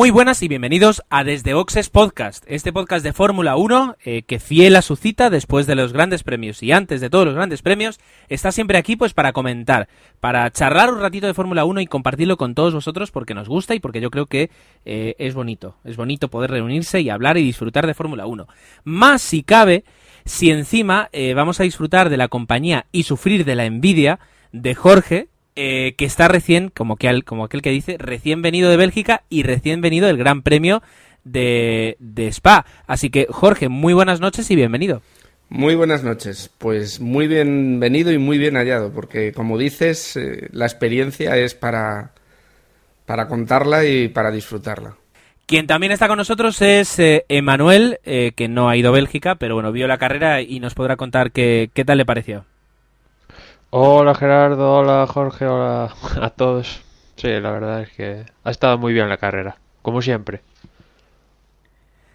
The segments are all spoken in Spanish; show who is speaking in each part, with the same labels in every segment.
Speaker 1: Muy buenas y bienvenidos a Desde Boxes Podcast, este podcast de Fórmula 1 eh, que fiel a su cita después de los grandes premios y antes de todos los grandes premios está siempre aquí pues para comentar, para charlar un ratito de Fórmula 1 y compartirlo con todos vosotros porque nos gusta y porque yo creo que eh, es bonito, es bonito poder reunirse y hablar y disfrutar de Fórmula 1. Más si cabe, si encima eh, vamos a disfrutar de la compañía y sufrir de la envidia de Jorge, eh, que está recién, como, que como aquel que dice, recién venido de Bélgica y recién venido del Gran Premio de, de Spa. Así que, Jorge, muy buenas noches y bienvenido.
Speaker 2: Muy buenas noches. Pues muy bienvenido y muy bien hallado, porque como dices, eh, la experiencia es para, para contarla y para disfrutarla.
Speaker 1: Quien también está con nosotros es eh, Emanuel, eh, que no ha ido a Bélgica, pero bueno, vio la carrera y nos podrá contar qué, qué tal le pareció.
Speaker 3: Hola Gerardo, hola Jorge, hola a todos. Sí, la verdad es que ha estado muy bien la carrera, como siempre.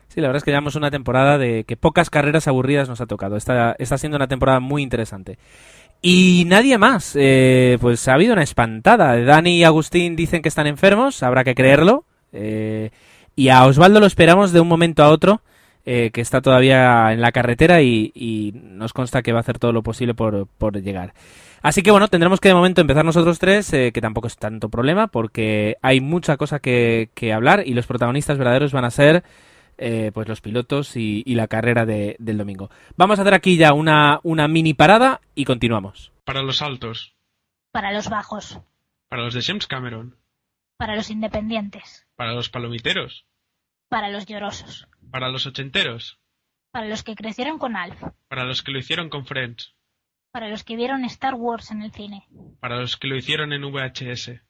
Speaker 1: Sí, la verdad es que llevamos una temporada de que pocas carreras aburridas nos ha tocado. Está, está siendo una temporada muy interesante. Y nadie más. Eh, pues ha habido una espantada. Dani y Agustín dicen que están enfermos, habrá que creerlo. Eh, y a Osvaldo lo esperamos de un momento a otro, eh, que está todavía en la carretera y, y, nos consta que va a hacer todo lo posible por, por llegar. Así que bueno, tendremos que de momento empezar nosotros tres, eh, que tampoco es tanto problema, porque hay mucha cosa que, que hablar y los protagonistas verdaderos van a ser eh, pues los pilotos y, y la carrera de, del domingo. Vamos a hacer aquí ya una, una mini parada y continuamos.
Speaker 4: Para los altos.
Speaker 5: Para los bajos.
Speaker 4: Para los de James Cameron.
Speaker 5: Para los independientes.
Speaker 4: Para los palomiteros.
Speaker 5: Para los llorosos.
Speaker 4: Para los ochenteros.
Speaker 5: Para los que crecieron con Alf.
Speaker 4: Para los que lo hicieron con Friends.
Speaker 5: Para los que vieron Star Wars en el cine.
Speaker 4: Para los que lo hicieron en VHS.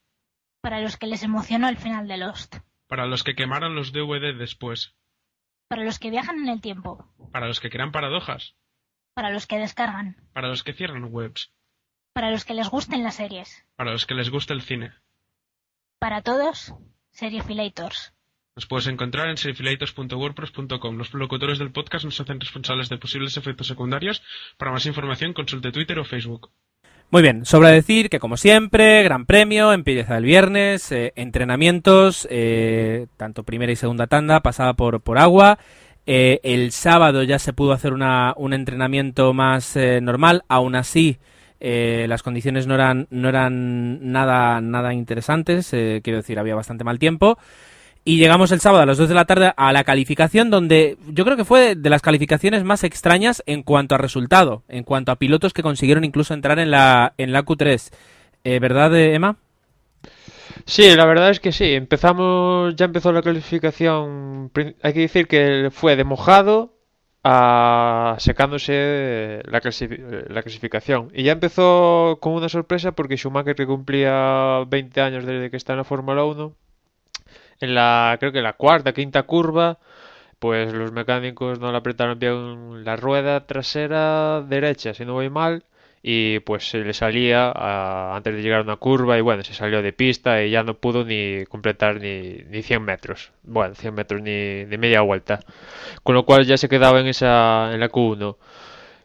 Speaker 5: Para los que les emocionó el final de Lost.
Speaker 4: Para los que quemaron los DVD después.
Speaker 5: Para los que viajan en el tiempo.
Speaker 4: Para los que crean paradojas.
Speaker 5: Para los que descargan.
Speaker 4: Para los que cierran webs.
Speaker 5: Para los que les gusten las series.
Speaker 4: Para los que les gusta el cine.
Speaker 5: Para todos, Seriefilators.
Speaker 4: Nos puedes encontrar en seriefilators.wordpress.com. Los locutores del podcast nos hacen responsables de posibles efectos secundarios. Para más información, consulte Twitter o Facebook.
Speaker 1: Muy bien, sobra decir que como siempre, Gran Premio, empieza el viernes, eh, entrenamientos, eh, tanto primera y segunda tanda, pasada por, por agua. Eh, el sábado ya se pudo hacer una, un entrenamiento más eh, normal, aún así eh, las condiciones no eran, no eran nada, nada interesantes, quiero decir, había bastante mal tiempo. Y llegamos el sábado a las 2 de la tarde a la calificación donde yo creo que fue de las calificaciones más extrañas en cuanto a resultado, en cuanto a pilotos que consiguieron incluso entrar en la, en la Q3. Eh, ¿Verdad, Emma?
Speaker 3: Sí, la verdad es que sí. Empezamos, ya empezó la clasificación. Hay que decir que fue de mojado a secándose la, la clasificación. Y ya empezó con una sorpresa porque Schumacher, que cumplía 20 años desde que está en la Fórmula 1, en la creo que la cuarta, quinta curva, pues los mecánicos no le apretaron bien la rueda trasera derecha, si no voy mal, y pues se le salía a, antes de llegar a una curva y bueno, se salió de pista y ya no pudo ni completar ni, ni 100 metros, bueno, 100 metros ni, ni media vuelta, con lo cual ya se quedaba en esa en la Q1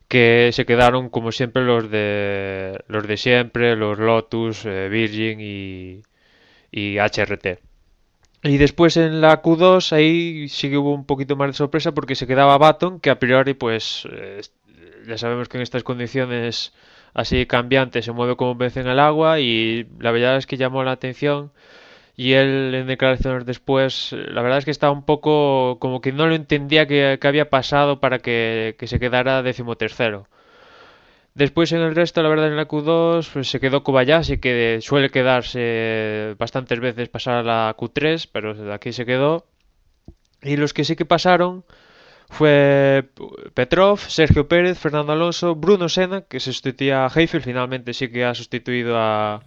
Speaker 3: que se quedaron como siempre los de los de siempre, los Lotus, eh, Virgin y HRT. Y después en la Q2 ahí sí que hubo un poquito más de sorpresa porque se quedaba Baton, que a priori pues eh, ya sabemos que en estas condiciones así cambiantes se mueve como pez en el agua y la verdad es que llamó la atención y él en declaraciones después la verdad es que estaba un poco como que no lo entendía que, que había pasado para que, que se quedara decimotercero. Después en el resto, la verdad, en la Q2 pues, se quedó Kobayashi, que suele quedarse bastantes veces pasar a la Q3, pero aquí se quedó. Y los que sí que pasaron fue Petrov, Sergio Pérez, Fernando Alonso, Bruno Senna, que sustituía a Heifel, finalmente sí que ha sustituido a...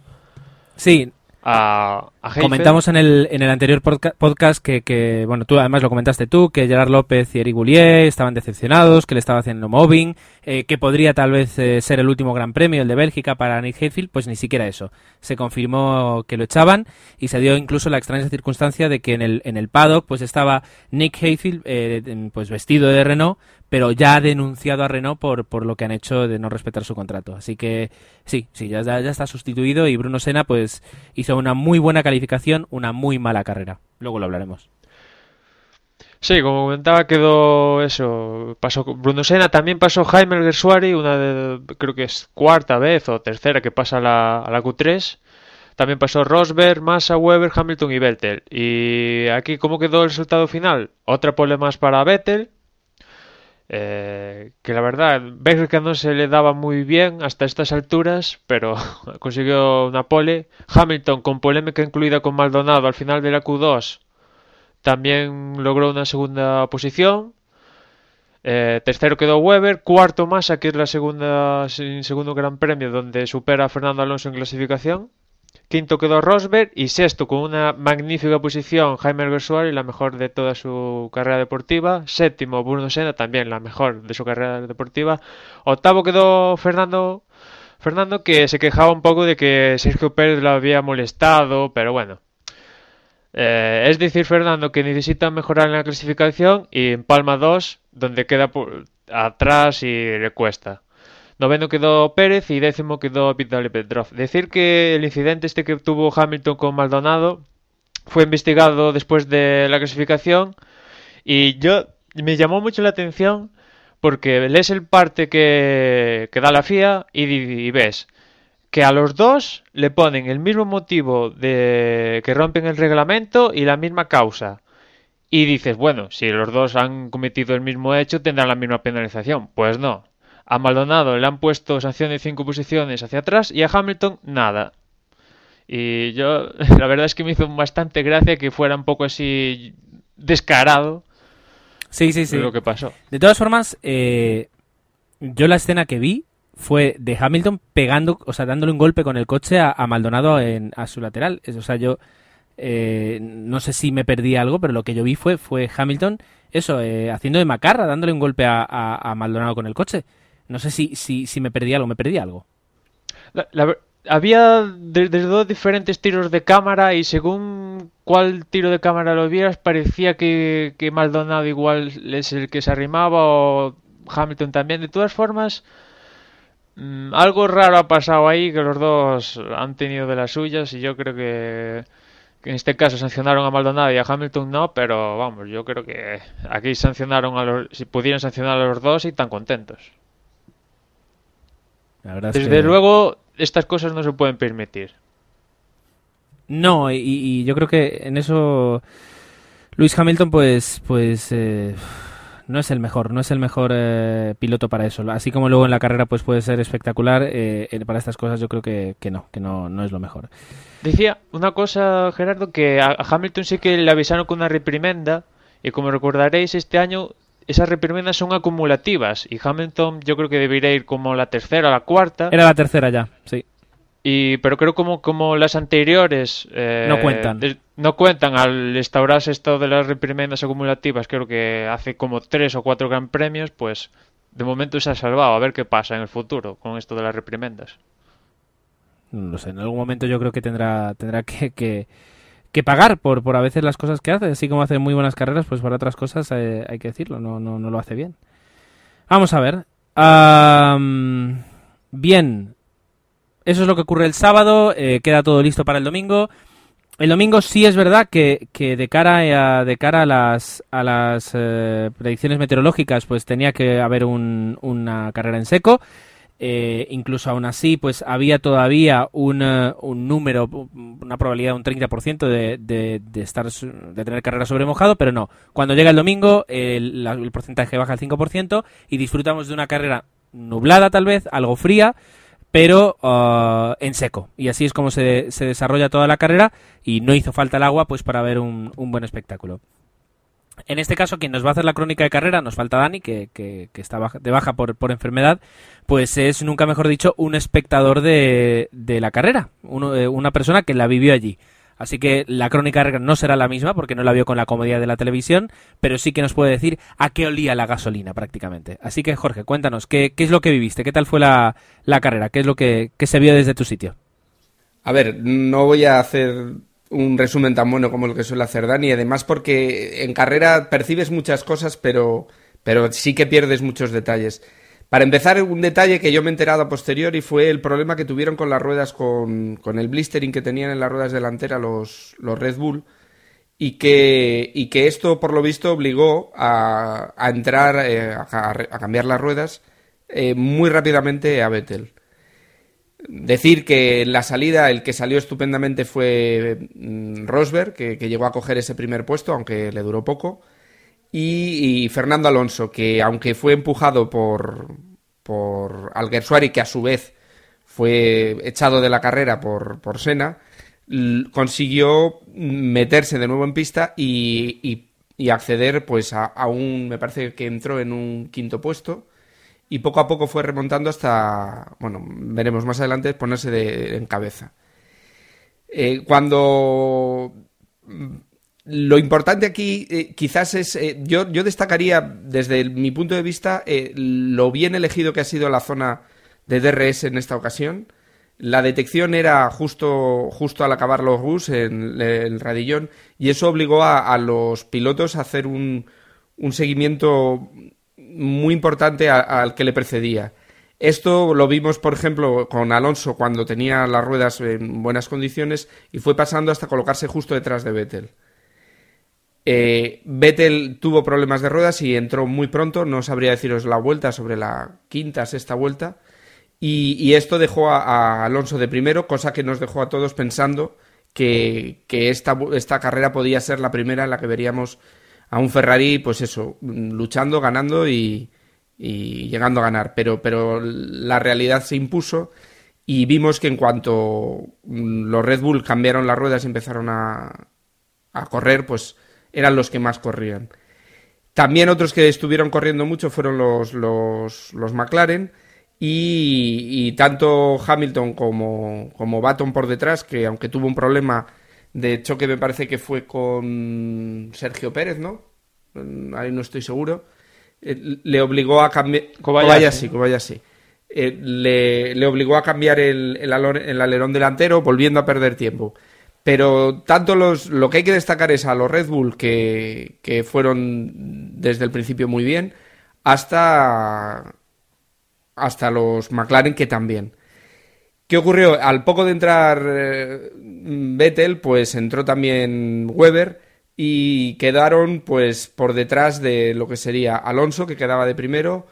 Speaker 1: Sí,
Speaker 3: a, a.
Speaker 1: Comentamos en el, en el anterior podca- podcast que, que, bueno, tú además lo comentaste tú, que Gerard López y Eric Boulier estaban decepcionados, que le estaba haciendo mobbing, eh, que podría tal vez eh, ser el último gran premio, el de Bélgica, para Nick Heidfeld, pues ni siquiera eso. Se confirmó que lo echaban y se dio incluso la extraña circunstancia de que en el, en el paddock pues estaba Nick Heidfeld eh, pues vestido de Renault, pero ya ha denunciado a Renault por, por lo que han hecho de no respetar su contrato. Así que sí, sí, ya, está sustituido y Bruno Senna pues hizo una muy buena calificación, una muy mala carrera. Luego lo hablaremos.
Speaker 3: Sí, como comentaba, quedó eso. Pasó Bruno Senna, también pasó Jaime Gersuari, una de, creo que es cuarta vez o tercera que pasa a la, a la Q3. También pasó Rosberg, Massa, Weber, Hamilton y Vettel. Y aquí, ¿cómo quedó el resultado final? Otra pole más para Vettel. Eh, que la verdad, Bélgica no se le daba muy bien hasta estas alturas, pero consiguió una pole. Hamilton, con polémica incluida con Maldonado al final de la Q2, también logró una segunda posición. Eh, tercero quedó Weber, cuarto Massa, que es la segunda, segundo Gran Premio donde supera a Fernando Alonso en clasificación. Quinto quedó Rosberg y sexto con una magnífica posición Jaime Alguersuari, la mejor de toda su carrera deportiva. Séptimo Bruno Senna, también la mejor de su carrera deportiva. Octavo quedó Fernando Fernando que se quejaba un poco de que Sergio Pérez lo había molestado, pero bueno. Eh, es decir, Fernando que necesita mejorar en la clasificación y en Palma 2, donde queda por atrás y le cuesta. Noveno quedó Pérez y décimo quedó Vitaly Petrov. Decir que el incidente este que tuvo Hamilton con Maldonado fue investigado después de la clasificación y yo me llamó mucho la atención porque lees el parte que, que da la FIA y, y ves que a los dos le ponen el mismo motivo de que rompen el reglamento y la misma causa. Y dices, bueno, si los dos han cometido el mismo hecho, tendrán la misma penalización. Pues no. A Maldonado le han puesto sanción de cinco posiciones hacia atrás y a Hamilton nada. Y yo, la verdad es que me hizo bastante gracia que fuera un poco así descarado
Speaker 1: Sí, sí, sí.
Speaker 3: lo que pasó.
Speaker 1: De todas formas, eh, yo la escena que vi fue de Hamilton pegando, o sea, dándole un golpe con el coche a, a Maldonado en, a su lateral. O sea, yo eh, no sé si me perdí algo, pero lo que yo vi fue, fue Hamilton, eso, eh, haciendo de macarra, dándole un golpe a, a- a Maldonado con el coche. No sé si, si, si me perdí algo, me perdí algo.
Speaker 3: Había de- desde dos diferentes tiros de cámara y según cuál tiro de cámara lo vieras parecía que, que Maldonado igual es el que se arrimaba o Hamilton también. De todas formas, mm, algo raro ha pasado ahí que los dos han tenido de las suyas y yo creo que, que en este caso sancionaron a Maldonado y a Hamilton no, pero vamos, yo creo que aquí sancionaron a los, si pudieran sancionar a los dos y tan contentos.
Speaker 1: La verdad es
Speaker 3: Desde
Speaker 1: que-
Speaker 3: luego, estas cosas no se pueden permitir.
Speaker 1: No, y, y yo creo que en eso Luis Hamilton, pues, pues eh, no es el mejor, no es el mejor eh, piloto para eso. Así como luego en la carrera, pues puede ser espectacular. eh, para estas cosas, yo creo que, que no, que no, no es lo mejor.
Speaker 3: Decía una cosa, Gerardo, que a Hamilton sí que le avisaron con una reprimenda y como recordaréis este año esas reprimendas son acumulativas y Hamilton yo creo que debería ir como la tercera o la cuarta
Speaker 1: Era la tercera ya, sí.
Speaker 3: y pero creo como como las anteriores eh,
Speaker 1: No cuentan.
Speaker 3: no cuentan al instaurarse esto de las reprimendas acumulativas creo que hace como tres o cuatro gran premios pues de momento se ha salvado a ver qué pasa en el futuro con esto de las reprimendas
Speaker 1: No lo sé, en algún momento yo creo que tendrá, tendrá que, que, que pagar por, por a veces las cosas que hace. Así como hace muy buenas carreras, pues para otras cosas eh, hay que decirlo, no, no, no lo hace bien. Vamos a ver. Am, bien, eso es lo que ocurre el sábado, eh, queda todo listo para el domingo. El domingo sí es verdad que, que de cara a, de cara a las, a las eh, predicciones meteorológicas pues tenía que haber un- una carrera en seco. Eh, incluso aún así, pues había todavía un, eh, un número, una probabilidad de un 30% de, de, de, estar, de tener carrera sobre mojado, pero no. Cuando llega el domingo, el porcentaje baja al 5% y disfrutamos de una carrera nublada tal vez, algo fría, pero ah, en seco. Y así es como se, se desarrolla toda la carrera y no hizo falta el agua pues para ver un, un buen espectáculo. En este caso, quien nos va a hacer la crónica de carrera, nos falta Dani, que, está de baja por, enfermedad, pues es, nunca mejor dicho, un espectador de, la carrera, eh, una persona que la vivió allí. Así que la crónica no será la misma, porque no la vio con la comodidad de la televisión, pero sí que nos puede decir a qué olía la gasolina prácticamente. Así que, Jorge, cuéntanos, ¿qué, es lo que viviste? ¿Qué tal fue la, la carrera? ¿Qué es lo que se vio desde tu sitio?
Speaker 2: A ver, no voy a hacer un resumen tan bueno como el que suele hacer Dani, además porque en carrera percibes muchas cosas, pero, pero sí que pierdes muchos detalles. Para empezar, un detalle que yo me he enterado a posteriori fue el problema que tuvieron con las ruedas, con, con el blistering que tenían en las ruedas delanteras los, los Red Bull, y que, y que esto, por lo visto, obligó a, a entrar, eh, a, cambiar las ruedas eh, muy rápidamente a Vettel. Decir que en la salida el que salió estupendamente fue mm, Rosberg, que, que llegó a coger ese primer puesto, aunque le duró poco. Y, Fernando Alonso, que aunque fue empujado por, por Alguersuari, que a su vez fue echado de la carrera por, por consiguió meterse de nuevo en pista y, y- y acceder pues a, a un, me parece que entró en un quinto puesto y poco a poco fue remontando hasta, bueno, veremos más adelante, ponerse de, en cabeza. Eh, cuando mm, lo importante aquí eh, quizás es, eh, yo, yo destacaría desde mi punto de vista lo bien elegido que ha sido la zona de DRS en esta ocasión. La detección era justo, justo al acabar los bus en el radillón y eso obligó a, a los pilotos a hacer un, un seguimiento muy importante al que le precedía. Esto lo vimos, por ejemplo, con Alonso cuando tenía las ruedas en buenas condiciones y fue pasando hasta colocarse justo detrás de Vettel. Eh, Vettel tuvo problemas de ruedas y entró muy pronto, no sabría deciros la vuelta, sobre la quinta, sexta vuelta, y, esto dejó a, a Alonso de primero, cosa que nos dejó a todos pensando que, que esta, esta carrera podía ser la primera en la que veríamos a un Ferrari, pues eso, luchando, ganando y, y llegando a ganar. Pero, pero la realidad se impuso y vimos que en cuanto mm, los Red Bull cambiaron las ruedas y empezaron a, a correr, pues eran los que más corrían. También otros que estuvieron corriendo mucho fueron los, los, los McLaren y, y tanto Hamilton como, como Baton por detrás, que aunque tuvo un problema de choque me parece que fue con Sergio Pérez, ¿no? Mm, Ahí no estoy seguro. Eh, Le obligó a cambiar...
Speaker 3: Kobayashi.
Speaker 2: Kobayashi, Kobayashi. Eh, le, le obligó a cambiar el, el, alor- el alerón delantero, volviendo a perder tiempo. Pero tanto los, lo que hay que destacar es a los Red Bull, que, que fueron desde el principio muy bien, hasta, hasta los McLaren, que también. ¿Qué ocurrió? Al poco de entrar eh, Vettel, pues entró también Weber y quedaron pues por detrás de lo que sería Alonso, que quedaba de primero.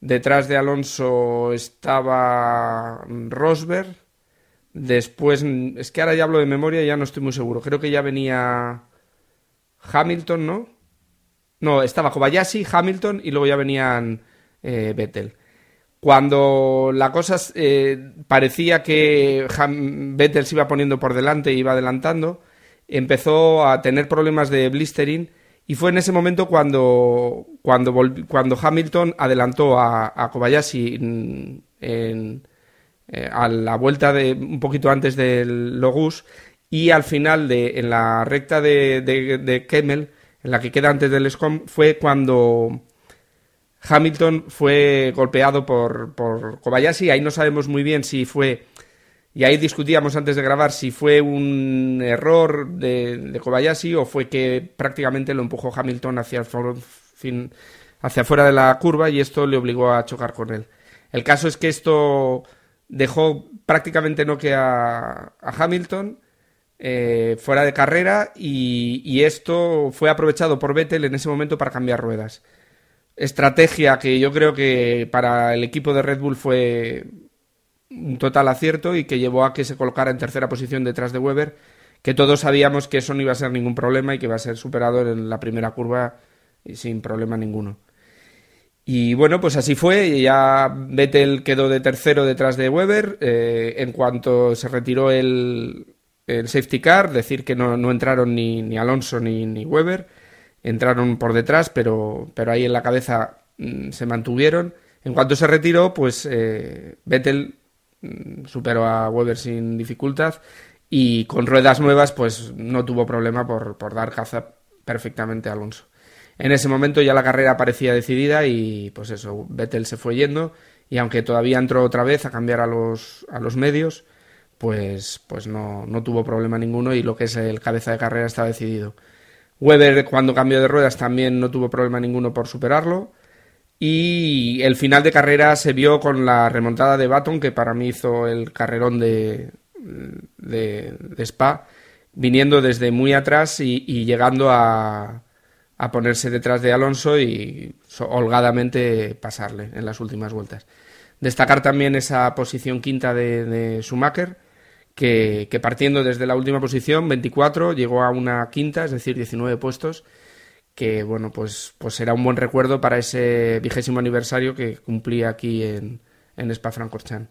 Speaker 2: Detrás de Alonso estaba Rosberg. Después, es que ahora ya hablo de memoria ya no estoy muy seguro. Creo que ya venía Hamilton, ¿no? No, estaba Kobayashi, Hamilton y luego ya venían eh, Vettel. Cuando la cosa eh, parecía que Vettel se iba poniendo por delante e iba adelantando, empezó a tener problemas de blistering y fue en ese momento cuando, cuando, Hamilton adelantó a, Kobayashi en- eh, a la vuelta de un poquito antes del Logus y al final de en la recta de, de, de Kemmel, en la que queda antes del SCOM, fue cuando Hamilton fue golpeado por, por Kobayashi. Ahí no sabemos muy bien si fue, y ahí discutíamos antes de grabar, si fue un error de, de Kobayashi o fue que prácticamente lo empujó Hamilton hacia, fin- hacia fuera de la curva y esto le obligó a chocar con él. El caso es que esto dejó prácticamente noque a, a Hamilton eh, fuera de carrera y, y esto fue aprovechado por Vettel en ese momento para cambiar ruedas estrategia que yo creo que para el equipo de Red Bull fue un total acierto y que llevó a que se colocara en tercera posición detrás de Weber, que todos sabíamos que eso no iba a ser ningún problema y que iba a ser superado en la primera curva sin problema ninguno. Y bueno, pues así fue, ya Vettel quedó de tercero detrás de Weber, eh, en cuanto se retiró el, el safety car, decir que no, no entraron ni, ni Alonso ni, ni Weber, entraron por detrás, pero, pero ahí en la cabeza mm, se mantuvieron. En cuanto se retiró, pues eh, Vettel mm, superó a Weber sin dificultad y con ruedas nuevas, pues no tuvo problema por, por dar caza perfectamente a Alonso. En ese momento ya la carrera parecía decidida y pues eso, Vettel se fue yendo y aunque todavía entró otra vez a cambiar a los, a los medios, pues, pues no, no tuvo problema ninguno y lo que es el cabeza de carrera está decidido. Weber cuando cambió de ruedas también no tuvo problema ninguno por superarlo. Y el final de carrera se vio con la remontada de Baton, que para mí hizo el carrerón de, de, Spa, viniendo desde muy atrás y, llegando a, a, ponerse detrás de Alonso y holgadamente pasarle en las últimas vueltas. Destacar también esa posición quinta de, de Schumacher, que, partiendo desde la última posición, 24, llegó a una quinta, es decir, 19 puestos, que bueno, pues, pues será un buen recuerdo para ese vigésimo aniversario que cumplía aquí en, en Spa-Francorchamps.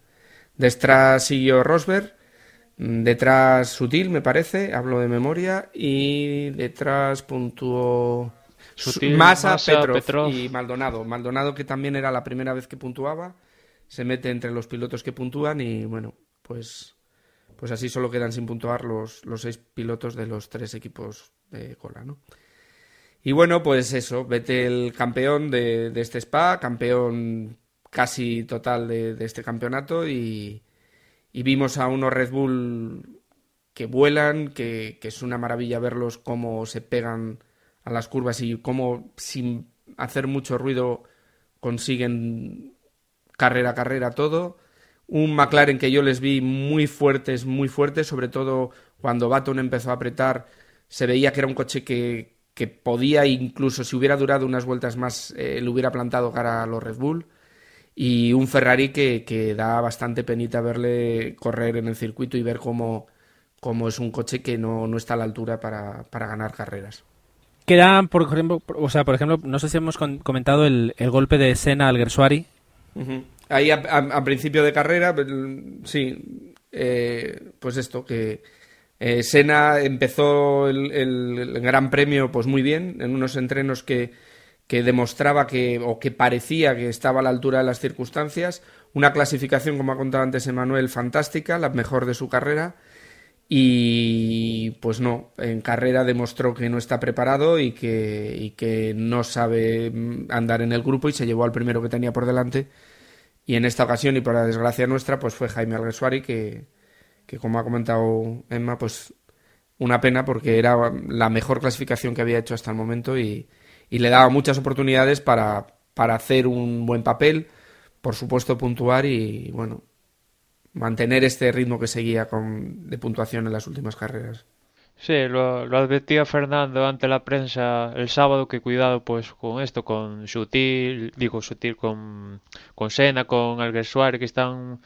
Speaker 2: Detrás siguió Rosberg, detrás Sutil, me parece, hablo de memoria, y detrás puntuó
Speaker 3: Sutil,
Speaker 2: Massa, Petrov, y Maldonado. Maldonado que también era la primera vez que puntuaba, se mete entre los pilotos que puntúan y bueno, pues pues así solo quedan sin puntuar los, los seis pilotos de los tres equipos de cola, ¿no? Y bueno, pues eso, vete el campeón de, este Spa, campeón casi total de, este campeonato y, vimos a unos Red Bull que vuelan, que, que, es una maravilla verlos cómo se pegan a las curvas y cómo sin hacer mucho ruido consiguen carrera a carrera todo un McLaren que yo les vi muy fuertes, muy fuertes, sobre todo cuando Baton empezó a apretar, se veía que era un coche que, que podía incluso si hubiera durado unas vueltas más eh, le hubiera plantado cara a los Red Bull y un Ferrari que, que, da bastante penita verle correr en el circuito y ver cómo, cómo es un coche que no, no está a la altura para, para ganar carreras.
Speaker 1: Queda, por ejemplo, o sea, por ejemplo, no sé si hemos comentado el, el golpe de Senna al Gersuari.
Speaker 2: Ahí a, principio de carrera, pues, sí, eh, pues esto, que eh, Sena empezó el, Gran Premio pues muy bien, en unos entrenos que, que demostraba que, o que parecía que estaba a la altura de las circunstancias, una clasificación, como ha contado antes Emanuel, fantástica, la mejor de su carrera, y pues no, en carrera demostró que no está preparado y que, y que no sabe andar en el grupo y se llevó al primero que tenía por delante y en esta ocasión, y por la desgracia nuestra, pues fue Jaime Alguersuari, que, que como ha comentado Emma, pues una pena porque era la mejor clasificación que había hecho hasta el momento y, y le daba muchas oportunidades para, para hacer un buen papel, por supuesto puntuar y, bueno, mantener este ritmo que seguía con, de puntuación en las últimas carreras.
Speaker 3: Sí, lo, advertía Fernando ante la prensa el sábado que cuidado pues con esto, con Sutil, digo Sutil con, con Sena, con Alguersuari, que están...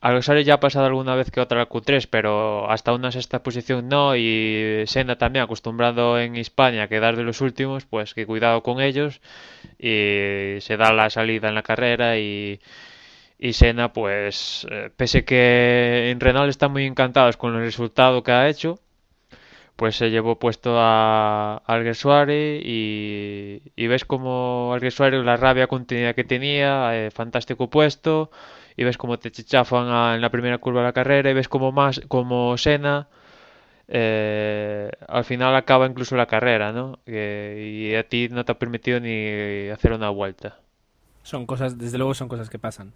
Speaker 3: Alguersuari ya ha pasado alguna vez que otra la Q3, pero hasta una sexta posición no, y Sena también acostumbrado en España a quedar de los últimos, pues que cuidado con ellos, y se da la salida en la carrera y... Y Sena, pues, eh, pese que en Renault están muy encantados con el resultado que ha hecho, pues se llevó puesto a Alguersuari y, y ves como Alguersuari la rabia contenida que tenía, eh, fantástico puesto, y ves como te chichafan en la primera curva de la carrera, y ves como más como Sena eh, al final acaba incluso la carrera, ¿no? y a ti no te ha permitido ni hacer una vuelta.
Speaker 1: Son cosas, desde luego son cosas que pasan.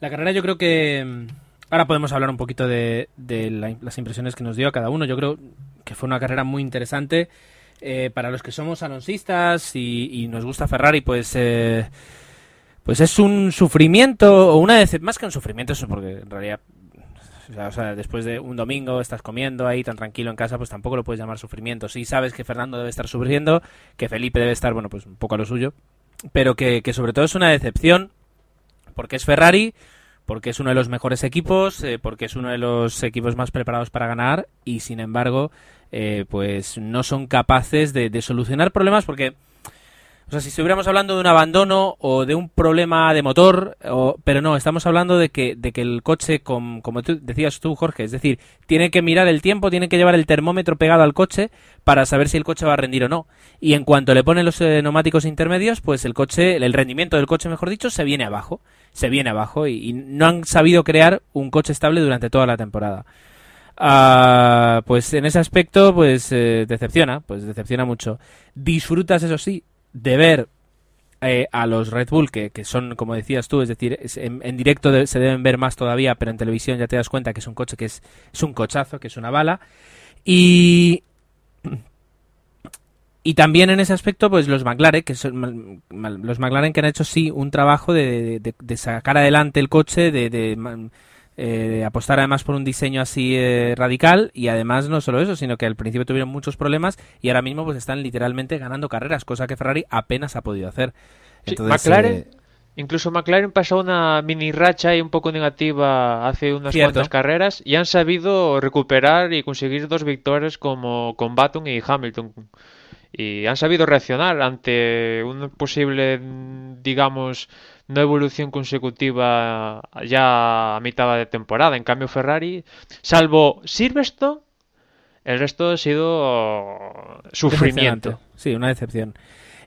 Speaker 1: La carrera yo creo que Ahora podemos hablar un poquito de, las impresiones que nos dio a cada uno. Yo creo que fue una carrera muy interesante. Eh, para los que somos alonsistas y, nos gusta Ferrari, pues, eh, pues es un sufrimiento, o una vez más que un sufrimiento, eso porque en realidad o sea, después de un domingo estás comiendo ahí tan tranquilo en casa, pues tampoco lo puedes llamar sufrimiento. Sí sabes que Fernando debe estar sufriendo, que Felipe debe estar, bueno, pues un poco a lo suyo, pero que, que sobre todo es una decepción porque es Ferrari, porque es uno de los mejores equipos, eh, porque es uno de los equipos más preparados para ganar y sin embargo, eh, pues no son capaces de, solucionar problemas porque O sea, si estuviéramos hablando de un abandono o de un problema de motor, o, pero no, estamos hablando de que, de que el coche, com- como tú decías tú, Jorge, es decir, tiene que mirar el tiempo, tiene que llevar el termómetro pegado al coche para saber si el coche va a rendir o no. Y en cuanto le ponen los eh, neumáticos intermedios, pues el coche, el rendimiento del coche, mejor dicho, se viene abajo. Se viene abajo y no han sabido crear un coche estable durante toda la temporada. Ah, pues en ese aspecto, pues eh, decepciona, pues decepciona mucho. Disfrutas, eso sí, de ver eh, a los Red Bull, que, que son, como decías tú, es decir, es- en, directo se deben ver más todavía, pero en televisión ya te das cuenta que es un coche que es, es un cochazo, que es una bala. Y. Y también en ese aspecto, pues los McLaren, que son los McLaren que han hecho sí un trabajo de, de- sacar adelante el coche, de, eh, apostar además por un diseño así eh, radical y además no solo eso, sino que al principio tuvieron muchos problemas y ahora mismo pues están literalmente ganando carreras, cosa que Ferrari apenas ha podido hacer.
Speaker 3: Sí, McLaren,
Speaker 1: eh,
Speaker 3: incluso McLaren pasó una mini racha y un poco negativa hace unas
Speaker 1: Cierto.
Speaker 3: cuantas carreras y han sabido recuperar y conseguir dos victorias como con Button y Hamilton. Y han sabido reaccionar ante una posible, digamos, no evolución consecutiva ya a mitad de temporada. En cambio, Ferrari, salvo Silverstone, el resto ha sido sufrimiento.
Speaker 1: Sí, una decepción.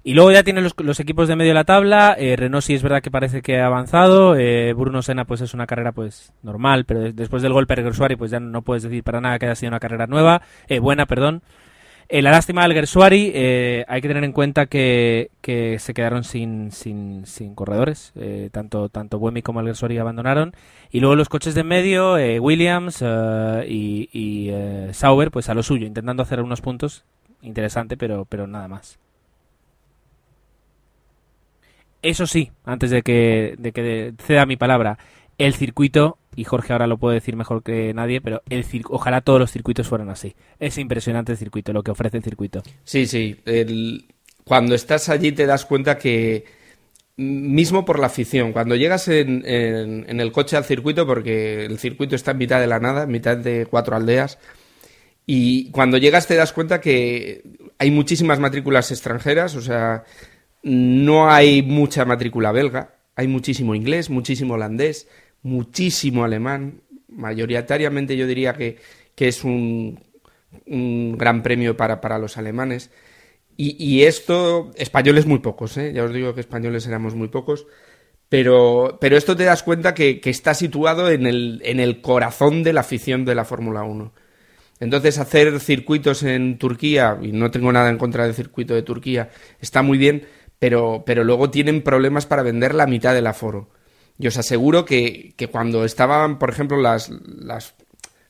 Speaker 1: Y luego ya tienen los, los equipos de medio de la tabla. Eh, Renault sí es verdad que parece que ha avanzado. Eh, Bruno Senna pues es una carrera pues normal, pero des- después del golpe de Gersuari pues ya no puedes decir para nada que haya sido una carrera nueva, eh, buena, perdón. Eh, la lástima del Gersuari, eh, hay que tener en cuenta que, se quedaron sin, sin, corredores, eh, tanto, tanto Buemi como el Gersuari abandonaron. Y luego los coches de en medio, eh, Williams y, Sauber, pues a lo suyo, intentando hacer unos puntos. Interesante, pero, pero nada más. Eso sí, antes de que, de que ceda mi palabra, el circuito, y Jorge ahora lo puede decir mejor que nadie, pero el ojalá todos los circuitos fueran así. Es impresionante el circuito, lo que ofrece el circuito.
Speaker 2: Sí, sí. el- Cuando estás allí te das cuenta que, mismo por la afición, cuando llegas en- en el coche al circuito, porque el circuito está en mitad de la nada, en mitad de cuatro aldeas, y cuando llegas te das cuenta que hay muchísimas matrículas extranjeras, o sea, no hay mucha matrícula belga, hay muchísimo inglés, muchísimo holandés, muchísimo alemán, mayoritariamente yo diría que, que es un, un gran premio para, para los alemanes. Y, y esto, españoles muy pocos, ¿eh? ya os digo que españoles éramos muy pocos, pero, pero esto te das cuenta que, que está situado en el, en el corazón de la afición de la Fórmula 1. Entonces hacer circuitos en Turquía, y no tengo nada en contra del circuito de Turquía, está muy bien, pero, pero luego tienen problemas para vender la mitad del aforo. Y os aseguro que, que cuando estaban, por ejemplo, las, las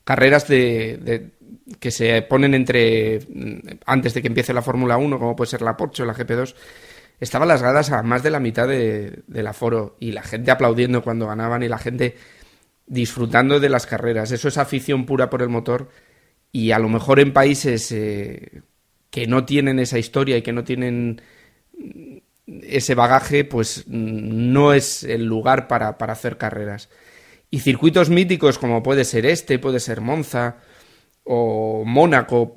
Speaker 2: carreras de, que se ponen entre mm, antes de que empiece la Fórmula 1, como puede ser la Porsche o la GP2, estaban las gradas a más de la mitad de- del aforo y la gente aplaudiendo cuando ganaban y la gente disfrutando de las carreras. Eso es afición pura por el motor y a lo mejor en países eh, que no tienen esa historia y que no tienen ese bagaje, pues no es el lugar para, para hacer carreras. Y circuitos míticos como puede ser este, puede ser Monza o Mónaco,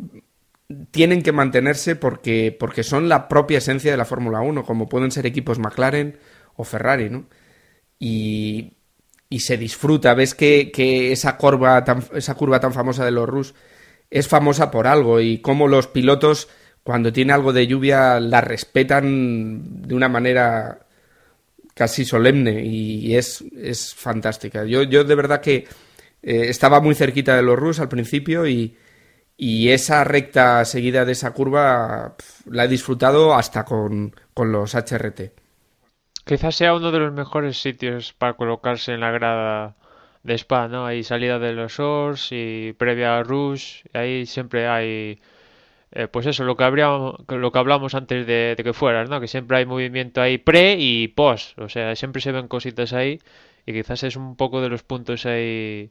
Speaker 2: tienen que mantenerse porque, porque son la propia esencia de la Fórmula 1, como pueden ser equipos McLaren o Ferrari, ¿no? Y, y se disfruta, ves que, que esa, curva tan, esa curva tan famosa de los Rus es famosa por algo y cómo los pilotos cuando tiene algo de lluvia la respetan de una manera casi solemne y es, es fantástica. Yo, yo de verdad que eh, estaba muy cerquita de los Rus al principio y, y esa recta seguida de esa curva la he disfrutado hasta con, con los HRT.
Speaker 3: Quizás sea uno de los mejores sitios para colocarse en la grada de Spa, ¿no? Hay salida de los Ors y previa a Rush, y ahí siempre hay, eh, pues eso, lo que habríamos, lo que hablamos antes de, de que fueras, ¿no? Que siempre hay movimiento ahí pre y post, o sea, siempre se ven cositas ahí y quizás es un poco de los puntos ahí,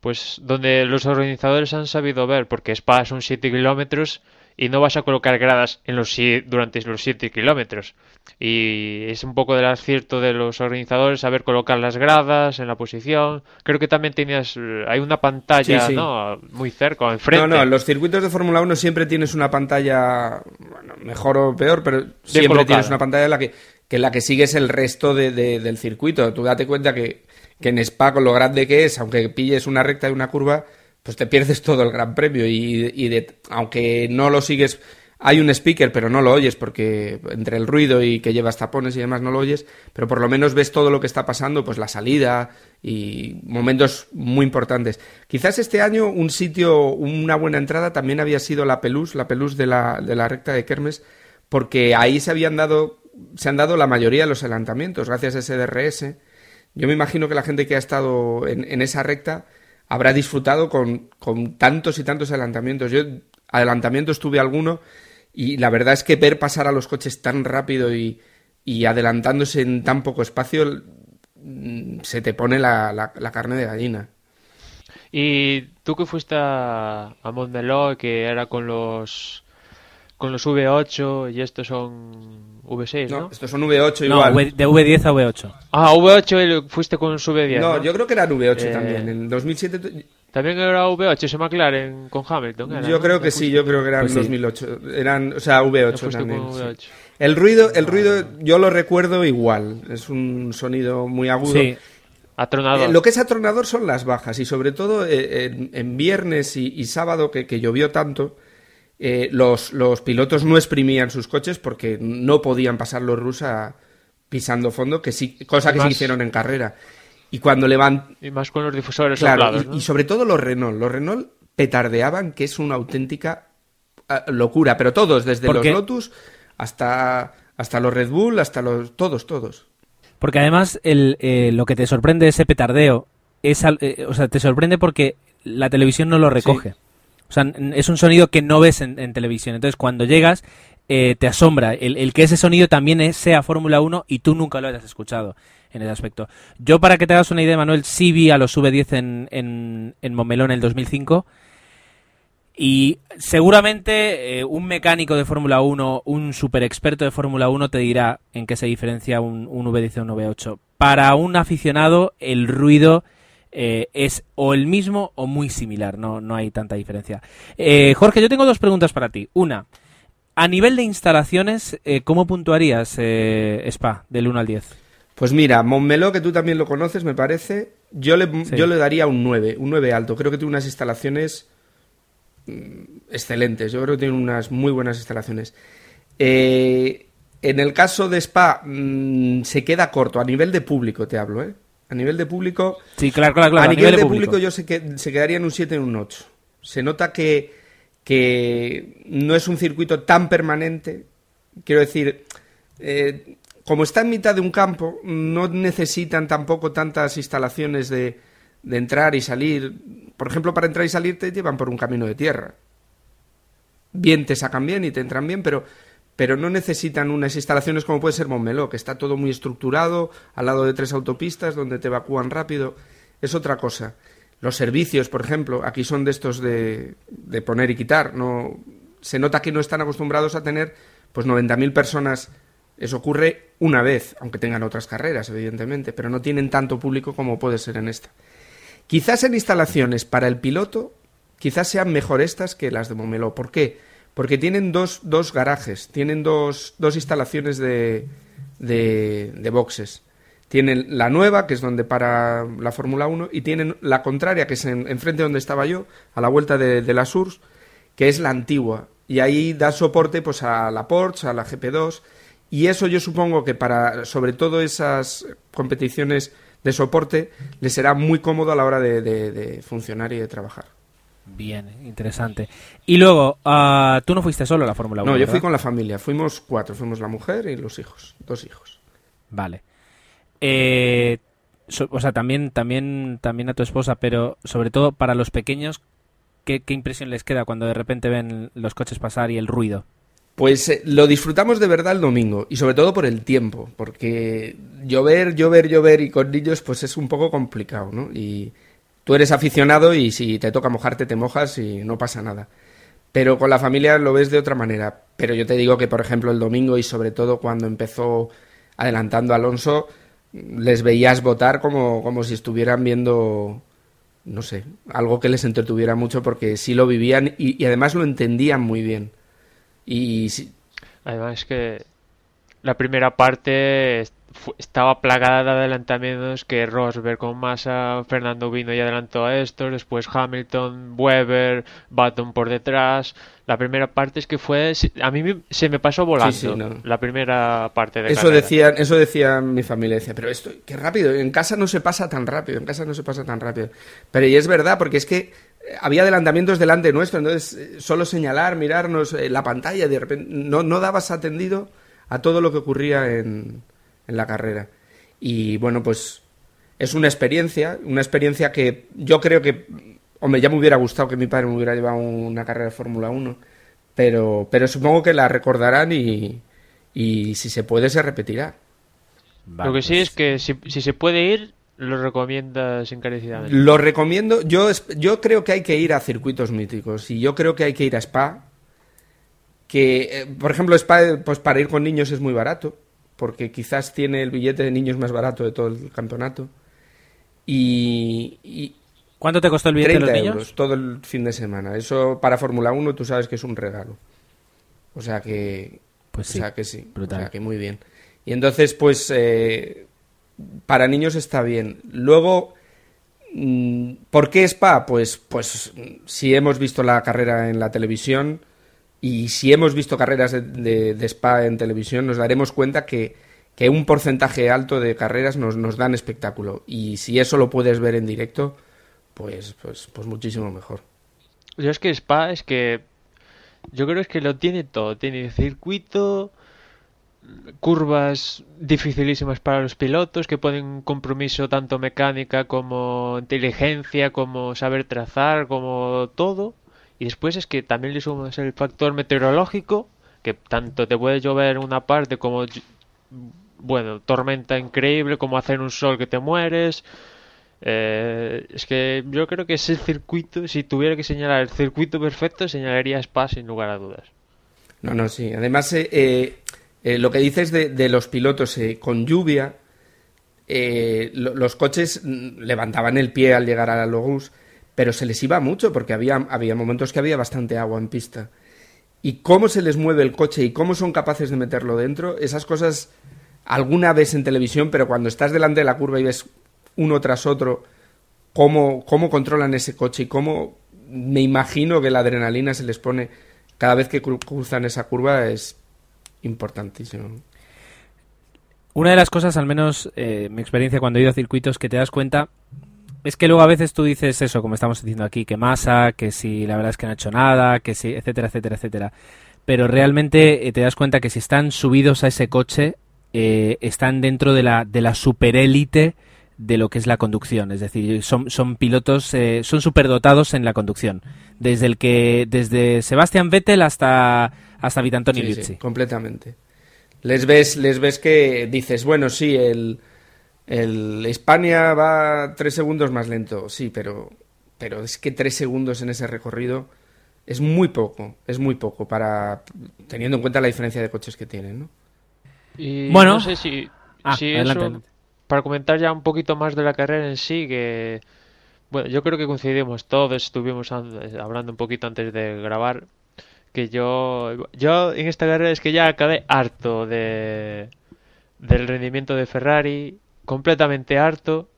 Speaker 3: pues donde los organizadores han sabido ver, porque Spa son 7 kilómetros y no vas a colocar gradas en los durante los 7 kilómetros. Y es un poco del acierto de los organizadores saber colocar las gradas en la posición. Creo que también tenías, eh, hay una pantalla,
Speaker 2: Sí, sí.
Speaker 3: ¿no? Muy cerca, enfrente.
Speaker 2: No, no, en los circuitos de Fórmula 1 siempre tienes una pantalla, bueno, mejor o peor, pero siempre
Speaker 3: colocada.
Speaker 2: tienes una pantalla en la que, que en la que sigues el resto de- de- del circuito. Tú date cuenta que, que en Spa, con lo grande que es, aunque pilles una recta y una curva, pues te pierdes todo el gran premio. Y, de- aunque no lo sigues, hay un speaker, pero no lo oyes porque entre el ruido y que llevas tapones y demás no lo oyes, pero por lo menos ves todo lo que está pasando, pues la salida y momentos muy importantes. Quizás este año un sitio, una buena entrada también había sido la Pelús, la Pelús de la, de la recta de Kermes, porque ahí se habían dado, se han dado la mayoría de los adelantamientos, gracias a ese DRS. Yo me imagino que la gente que ha estado en, en esa recta habrá disfrutado con, con tantos y tantos adelantamientos. Yo adelantamientos tuve alguno y la verdad es que ver pasar a los coches tan rápido y, y adelantándose en tan poco espacio mm, se te pone la, la- carne de gallina.
Speaker 3: Y tú que fuiste a, a Montmeló, que era con los con los V8 y estos son V6, ¿no?
Speaker 2: No, estos son V8
Speaker 1: No,
Speaker 2: igual.
Speaker 1: V- de V10 a V8.
Speaker 3: Ah, V8 y fuiste con los V10,
Speaker 2: No,
Speaker 3: ¿no?
Speaker 2: yo creo que eran V8
Speaker 3: Eh,
Speaker 2: también. En 2007 tu-
Speaker 3: También era V8 ese McLaren con Hamilton. era,
Speaker 2: yo
Speaker 3: ¿no?
Speaker 2: creo
Speaker 3: ¿No
Speaker 2: que sí, yo creo que eran
Speaker 1: Pues sí.
Speaker 2: 2008. Eran, o sea,
Speaker 3: no
Speaker 2: V8
Speaker 3: fuiste
Speaker 2: también.
Speaker 3: con
Speaker 2: sí.
Speaker 3: V8.
Speaker 2: El ruido, el ruido yo lo recuerdo igual. Es un sonido muy agudo.
Speaker 1: Sí.
Speaker 3: Atronador.
Speaker 2: Eh, lo que es atronador son las bajas y sobre todo eh, en, en viernes y, y sábado que, que llovió tanto, eh, los, los pilotos no exprimían sus coches porque no podían pasar los rusa pisando fondo, que sí, cosa que sí
Speaker 3: Más-
Speaker 2: hicieron en carrera. Y cuando levan,
Speaker 3: Y más con los difusores
Speaker 2: claro,
Speaker 3: soplados,
Speaker 2: y,
Speaker 3: ¿no?
Speaker 2: y sobre todo los Renault, los Renault petardeaban que es una auténtica ah, locura, pero todos, desde
Speaker 1: ¿Por
Speaker 2: los
Speaker 1: qué?
Speaker 2: Lotus hasta hasta los Red Bull, hasta los todos, todos.
Speaker 1: Porque además el, eh, lo que te sorprende de ese petardeo es, al- eh, o sea, te sorprende porque la televisión no lo recoge. O sea, es un sonido que no ves en, televisión. Entonces, cuando llegas, eh, te asombra el, que ese sonido también sea Fórmula 1 y tú nunca lo hayas escuchado en ese aspecto. Yo, para que te hagas una idea, Manuel, sí vi a los V10 en, en, en en el 2005 y seguramente eh, un mecánico de Fórmula 1, un super experto de Fórmula 1 te dirá en qué se diferencia un, un V10 a un V8. Para un aficionado el ruido eh, es o el mismo o muy similar, no, no hay tanta diferencia. Eh, Jorge, yo tengo dos preguntas para ti. Una, a nivel de instalaciones, eh, ¿cómo puntuarías eh, Spa del 1 al 10?
Speaker 2: Pues mira, Montmeló, que tú también lo conoces, me parece, yo le,
Speaker 1: Sí.
Speaker 2: yo le daría un 9, un 9 alto. Creo que tiene unas instalaciones mm, excelentes. Yo creo que tiene unas muy buenas instalaciones. Eh, en el caso de Spa, mm, se queda corto. A nivel de público te hablo, ¿eh? A nivel de público,
Speaker 1: Sí, claro, claro, claro.
Speaker 2: a, nivel, de
Speaker 1: público.
Speaker 2: público, yo sé que se quedaría en un 7 en un 8. Se nota que, que no es un circuito tan permanente. Quiero decir, eh, como está en mitad de un campo, no necesitan tampoco tantas instalaciones de, de entrar y salir. Por ejemplo, para entrar y salir te llevan por un camino de tierra. Bien te sacan bien y te entran bien, pero, pero no necesitan unas instalaciones como puede ser Montmeló, que está todo muy estructurado, al lado de tres autopistas donde te evacúan rápido. Es otra cosa. Los servicios, por ejemplo, aquí son de estos de, de poner y quitar. No, se nota que no están acostumbrados a tener pues 90.000 personas. Eso ocurre una vez, aunque tengan otras carreras, evidentemente, pero no tienen tanto público como puede ser en esta. Quizás en instalaciones para el piloto, quizás sean mejor estas que las de Montmeló. ¿Por qué? Porque tienen dos, dos garajes, tienen dos, dos instalaciones de, de, boxes. Tienen la nueva, que es donde para la Fórmula 1, y tienen la contraria, que es en, enfrente donde estaba yo, a la vuelta de, la SURS, que es la antigua. Y ahí da soporte pues a la Porsche, a la GP2, y eso yo supongo que para, sobre todo esas competiciones de soporte, les será muy cómodo a la hora de- de funcionar y de trabajar.
Speaker 1: Bien, interesante. Y luego, ah, tú no fuiste solo a la Fórmula 1.
Speaker 2: No, yo
Speaker 1: ¿verdad?
Speaker 2: fui con la familia, fuimos cuatro, fuimos la mujer y los hijos, dos hijos.
Speaker 1: Vale. Eh, so- o sea, también, también, también a tu esposa, pero sobre todo para los pequeños, ¿qué, qué impresión les queda cuando de repente ven los coches pasar y el ruido?
Speaker 2: Pues eh, lo disfrutamos de verdad el domingo y sobre todo por el tiempo, porque llover, llover, llover y con niños pues es un poco complicado, ¿no? Y tú eres aficionado y si te toca mojarte te mojas y no pasa nada. pero con la familia lo ves de otra manera. Pero yo te digo que, por ejemplo, el domingo y sobre todo cuando empezó adelantando Alonso, les veías votar como, como si estuvieran viendo, no sé, algo que les entretuviera mucho porque sí lo vivían y, y además lo entendían muy bien. Y sí,
Speaker 3: Además que la primera parte estaba plagada de adelantamientos que Rosberg con Massa, Fernando vino y adelantó a estos, después Hamilton, Weber, Button por detrás. La primera parte es que fue, a mí se me pasó volando
Speaker 2: sí, no.
Speaker 3: la primera parte de
Speaker 2: Eso
Speaker 3: carrera.
Speaker 2: decían, eso decía mi familia, decía, pero esto, qué rápido, en casa no se pasa tan rápido, en casa no se pasa tan rápido. Pero y es verdad, porque es que eh, había adelantamientos delante nuestro, entonces eh, solo señalar, mirarnos eh, la pantalla, de repente no, no dabas atendido a todo lo que ocurría en, en la carrera. Y bueno, pues es una experiencia, una experiencia que yo creo que, hombre, ya me hubiera gustado que mi padre me hubiera llevado una carrera de Fórmula 1, pero, pero supongo que la recordarán y, y si se puede se repetirá.
Speaker 1: Vale,
Speaker 3: Lo que sí
Speaker 1: pues,
Speaker 3: es que si, si se puede ir, lo recomiendas encarecidamente.
Speaker 2: Lo recomiendo, yo, es- yo creo que hay que ir a circuitos míticos y yo creo que hay que ir a Spa, que eh, por ejemplo Spa pues para ir con niños es muy barato, porque quizás tiene el billete de niños más barato de todo el campeonato. Y, y
Speaker 1: ¿Cuánto te costó el billete de
Speaker 2: 30
Speaker 1: los niños?
Speaker 2: euros todo el fin de semana. Eso para Fórmula 1 tú sabes que es un regalo. O sea que,
Speaker 1: Pues
Speaker 2: o
Speaker 1: sí,
Speaker 2: sea que sí.
Speaker 1: brutal.
Speaker 2: O sea que muy bien. Y entonces, pues, eh, para niños está bien. Luego, mm, ¿por qué Spa? Pues, pues, si hemos visto la carrera en la televisión y si hemos visto carreras de, de- Spa en televisión, nos daremos cuenta que, que un porcentaje alto de carreras nos, nos dan espectáculo. Y si eso lo puedes ver en directo, pues, pues, pues muchísimo mejor.
Speaker 3: Yo es que Spa es que yo creo es que lo tiene todo, tiene circuito, curvas dificilísimas para los pilotos que ponen compromiso tanto mecánica como inteligencia, como saber trazar, como todo. Y después es que también le sumas el factor meteorológico, que tanto te puede llover una parte como, bueno, tormenta increíble, como hacer un sol que te mueres. Eh, es que yo creo que ese circuito, si tuviera que señalar el circuito perfecto, señalaría Spa sin lugar a dudas.
Speaker 2: No, no, sí. Además, eh, eh, lo que dices de, de los pilotos con lluvia, lo- los coches mm, levantaban el pie al llegar a la Logus, pero se les iba mucho porque había, momentos que había bastante agua en pista. Y cómo se les mueve el coche y cómo son capaces de meterlo dentro, esas cosas alguna vez en televisión, pero cuando estás delante de la curva y ves uno tras otro cómo, cómo controlan ese coche y cómo me imagino que la adrenalina se les pone cada vez que cru- cruzan esa curva es importantísimo.
Speaker 1: Una de las cosas, al menos eh, mi experiencia cuando he ido a circuitos, que te das cuenta es que luego a veces tú dices eso, como estamos diciendo aquí, que masa, que si la verdad es que no ha hecho nada, que si, etcétera, etcétera, etcétera. Pero realmente eh, te das cuenta que si están subidos a ese coche, eh, están dentro de la, de la superélite de lo que es la conducción. Es decir, son, son pilotos, eh, son superdotados en la conducción. Desde el que, desde Sebastian Vettel hasta, hasta Vitantoni
Speaker 2: Sí, sí,
Speaker 1: Liuzzi.
Speaker 2: completamente. Les ves, les ves que dices, bueno, sí, el, el España va tres segundos más lento, sí, pero, pero es que tres segundos en ese recorrido es muy poco, es muy poco para teniendo en cuenta la diferencia de coches que tienen, ¿no?
Speaker 3: Y
Speaker 1: Bueno.
Speaker 3: no sé si,
Speaker 1: Ah,
Speaker 3: si
Speaker 1: adelante,
Speaker 3: eso,
Speaker 1: adelante.
Speaker 3: para comentar ya un poquito más de la carrera en sí, que bueno, yo creo que coincidimos todos, estuvimos an- hablando un poquito antes de grabar, que yo, yo en esta carrera es que ya acabé harto de del rendimiento de Ferrari, completamente harto.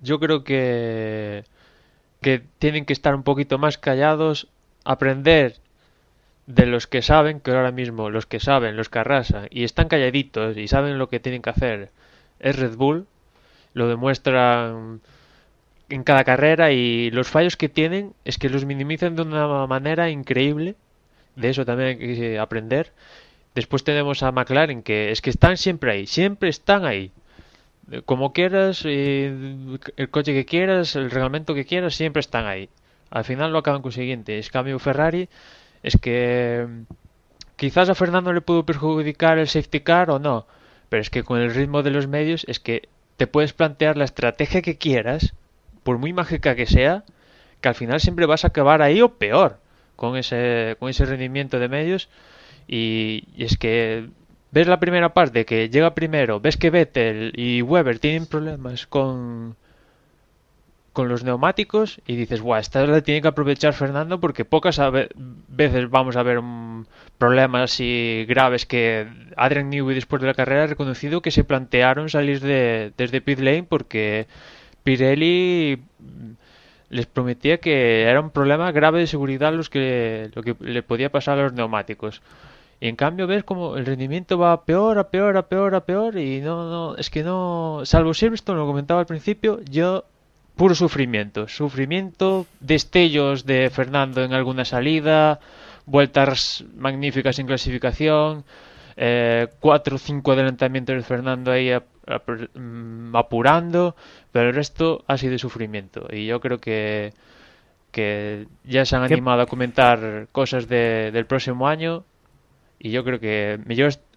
Speaker 3: Yo creo que que tienen que estar un poquito más callados, aprender de los que saben, que ahora mismo los que saben, los que arrasan y están calladitos y saben lo que tienen que hacer es Red Bull, lo demuestran en cada carrera y los fallos que tienen es que los minimizan de una manera increíble, de eso también hay que aprender. Después tenemos a McLaren que es que están siempre ahí, siempre están ahí. Como quieras, eh, el coche que quieras, el reglamento que quieras, siempre están ahí. Al final lo acaban consiguiendo. Es cambio Ferrari, es que mm, quizás a Fernando le pudo perjudicar el safety car o no, pero es que con el ritmo de los medios es que te puedes plantear la estrategia que quieras, por muy mágica que sea, que al final siempre vas a acabar ahí o peor, con ese, con ese rendimiento de medios. Y es que ves la primera parte que llega primero, ves que Vettel y Weber tienen problemas con, con los neumáticos y dices, guau, esta la tiene que aprovechar Fernando porque pocas veces vamos a ver un problemas así graves que Adrian Newey después de la carrera ha reconocido que se plantearon salir de, desde pit lane porque Pirelli les prometía que era un problema grave de seguridad los que, lo que le podía pasar a los neumáticos. Y en cambio ves como el rendimiento va peor, a peor, a peor, a peor y no, no, es que no, salvo Silverstone, lo comentaba al principio, yo puro sufrimiento, sufrimiento, destellos de Fernando en alguna salida, vueltas magníficas en clasificación, eh, cuatro o cinco adelantamientos de Fernando ahí mm, apurando, pero el resto ha sido sufrimiento. Y yo creo que que ya se han animado a comentar cosas de, del próximo año y yo creo que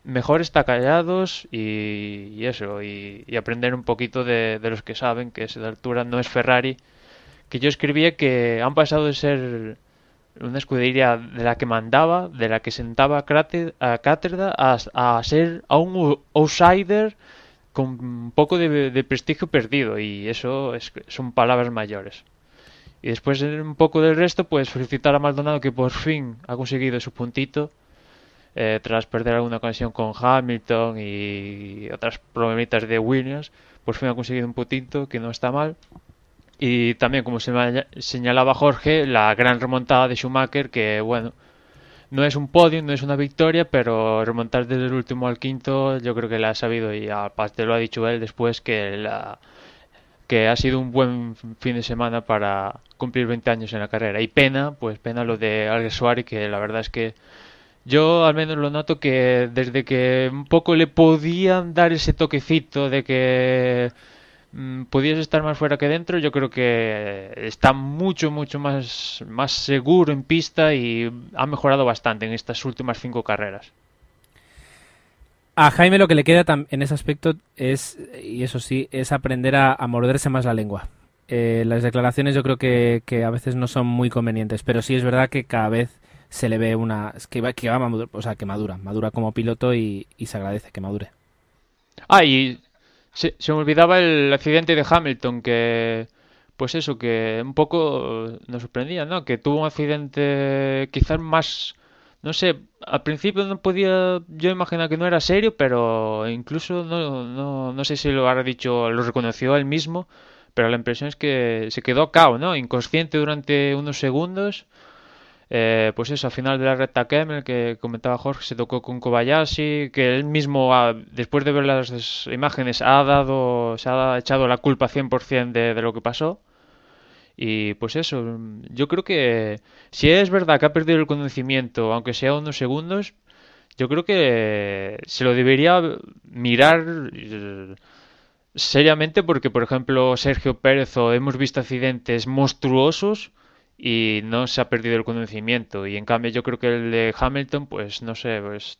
Speaker 3: mejor, está callados y, eso, y, aprender un poquito de, los que saben que esa altura no es Ferrari. Que yo escribía que han pasado de ser una escudería de la que mandaba, de la que sentaba a cátedra, a, ser a un outsider con un poco de, prestigio perdido. Y eso es, son palabras mayores. Y después un poco del resto, pues felicitar a Maldonado que por fin ha conseguido su puntito eh, tras perder alguna conexión con Hamilton y otras problemitas de Williams, por fin ha conseguido un putito que no está mal. Y también, como se señalaba Jorge, la gran remontada de Schumacher, que bueno, no es un podio, no es una victoria, pero remontar desde el último al quinto, yo creo que la ha sabido y aparte lo ha dicho él después que la que ha sido un buen fin de semana para cumplir 20 años en la carrera. Y pena, pues pena lo de Alguersuari, que la verdad es que yo al menos lo noto que desde que un poco le podían dar ese toquecito de que mm, podías estar más fuera que dentro, yo creo que está mucho, mucho más, más seguro en pista y ha mejorado bastante en estas últimas cinco carreras.
Speaker 1: A Jaime lo que le queda en ese aspecto es, y eso sí, es aprender a, morderse más la lengua. Eh, las declaraciones yo creo que, a veces no son muy convenientes, pero sí es verdad que cada vez se le ve una que va, que va o sea, que madura, madura como piloto y, se agradece que madure.
Speaker 3: Ah, y se, se, me olvidaba el accidente de Hamilton, que pues eso, que un poco nos sorprendía, ¿no? Que tuvo un accidente quizás más, no sé, al principio no podía yo imaginar que no era serio, pero incluso no, no, no sé si lo habrá dicho, lo reconoció él mismo, pero la impresión es que se quedó cao, ¿no? Inconsciente durante unos segundos eh, pues eso, al final de la recta Kemmel, que comentaba Jorge, se tocó con Kobayashi, que él mismo, después de ver las imágenes, ha dado, se ha echado la culpa 100% de, de lo que pasó. Y pues eso, yo creo que si es verdad que ha perdido el conocimiento, aunque sea unos segundos, yo creo que se lo debería mirar eh, seriamente porque, por ejemplo, Sergio Pérez o hemos visto accidentes monstruosos y no se ha perdido el conocimiento. Y en cambio yo creo que el de Hamilton, pues no sé, pues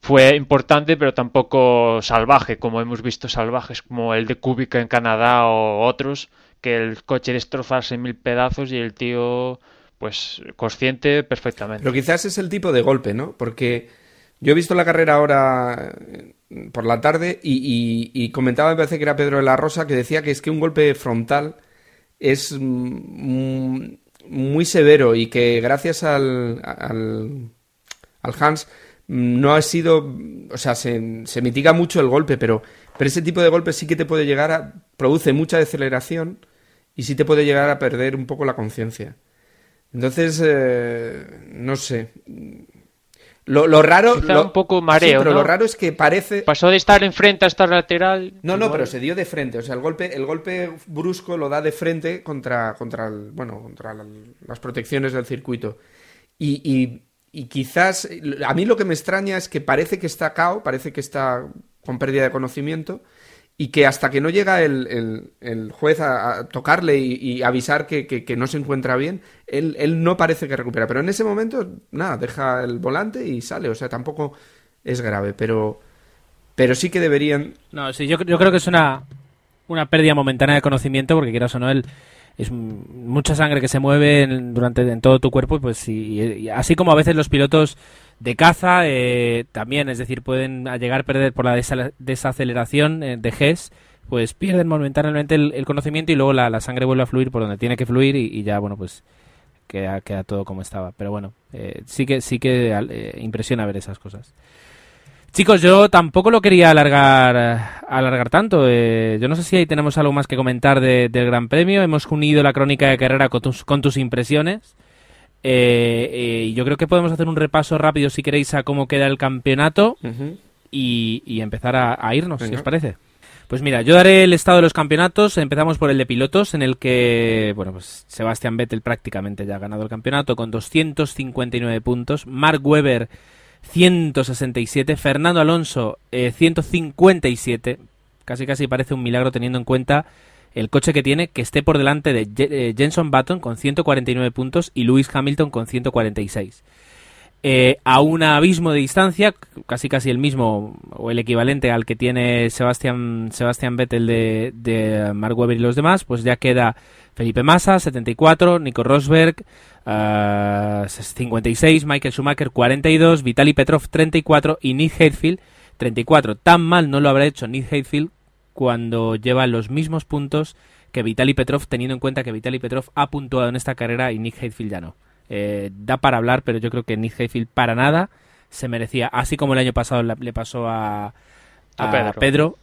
Speaker 3: fue importante pero tampoco salvaje, como hemos visto salvajes como el de Kubica en Canadá o otros, que el coche destrozarse en mil pedazos y el tío pues consciente perfectamente.
Speaker 2: Pero quizás es el tipo de golpe, ¿no? Porque yo he visto la carrera ahora eh, por la tarde y, y comentaba, me parece que era Pedro de la Rosa, que decía que es que un golpe frontal es muy severo y que gracias al, al, Hans no ha sido, o sea, se, se, mitiga mucho el golpe, pero, pero ese tipo de golpe sí que te puede llegar a, produce mucha deceleración y sí te puede llegar a perder un poco la conciencia. Entonces, eh, no sé, lo, lo raro.
Speaker 3: un poco mareo.
Speaker 2: pero lo raro es que parece.
Speaker 3: Pasó de estar enfrente a estar lateral.
Speaker 2: No, no, pero se dio de frente. O sea, el golpe, el golpe brusco lo da de frente contra, contra, bueno, contra las protecciones del circuito. Y, y, y, quizás. A mí lo que me extraña es que parece que está cao, parece que está con pérdida de conocimiento y que hasta que no llega el, el, juez a, tocarle y, avisar que, que, no se encuentra bien, él, él, no parece que recupera. Pero en ese momento, nada, deja el volante y sale. O sea, tampoco es grave, pero, pero sí que deberían...
Speaker 1: No, sí, yo, yo creo que es una, una pérdida momentánea de conocimiento, porque quieras o no, él, es mucha sangre que se mueve en, durante en todo tu cuerpo, pues y, así como a veces los pilotos de caza eh, también, es decir, pueden llegar a perder por la desaceleración eh, de GES, pues pierden momentáneamente el, conocimiento y luego la, sangre vuelve a fluir por donde tiene que fluir y, ya, bueno, pues queda, queda todo como estaba. Pero bueno, eh, sí que sí que impresiona ver esas cosas. Chicos, yo tampoco lo quería alargar alargar tanto. Eh, yo no sé si ahí tenemos algo más que comentar del Gran Premio. Hemos unido la crónica de carrera con tus, con tus impresiones. Eh, eh, yo creo que podemos hacer un repaso rápido, si queréis, a cómo queda el campeonato y, empezar a, irnos, si os parece. Pues mira, yo daré el estado de los campeonatos. Empezamos por el de pilotos, en el que, bueno, pues Sebastián Vettel prácticamente ya ha ganado el campeonato con 259 puntos. Mark Webber 167, Fernando Alonso 157, eh, casi casi parece un milagro teniendo en cuenta el coche que tiene, que esté por delante de eh, Jenson Button con 149 puntos y Lewis Hamilton con 146. Eh, a un abismo de distancia, casi casi el mismo o el equivalente al que tiene Sebastián, Sebastián Vettel de, de Mark Webber y los demás, pues ya queda Felipe Massa, 74, Nico Rosberg, 56, Michael Schumacher 42, Vitaly Petrov 34 y Nick Heidfeld 34. Tan mal no lo habrá hecho Nick Heidfeld cuando lleva los mismos puntos que Vitaly Petrov, teniendo en cuenta que Vitaly Petrov ha puntuado en esta carrera y Nick Heidfeld ya no. Eh, da para hablar, pero yo creo que Nick Heidfeld para nada se merecía, así como el año pasado le pasó a, Pedro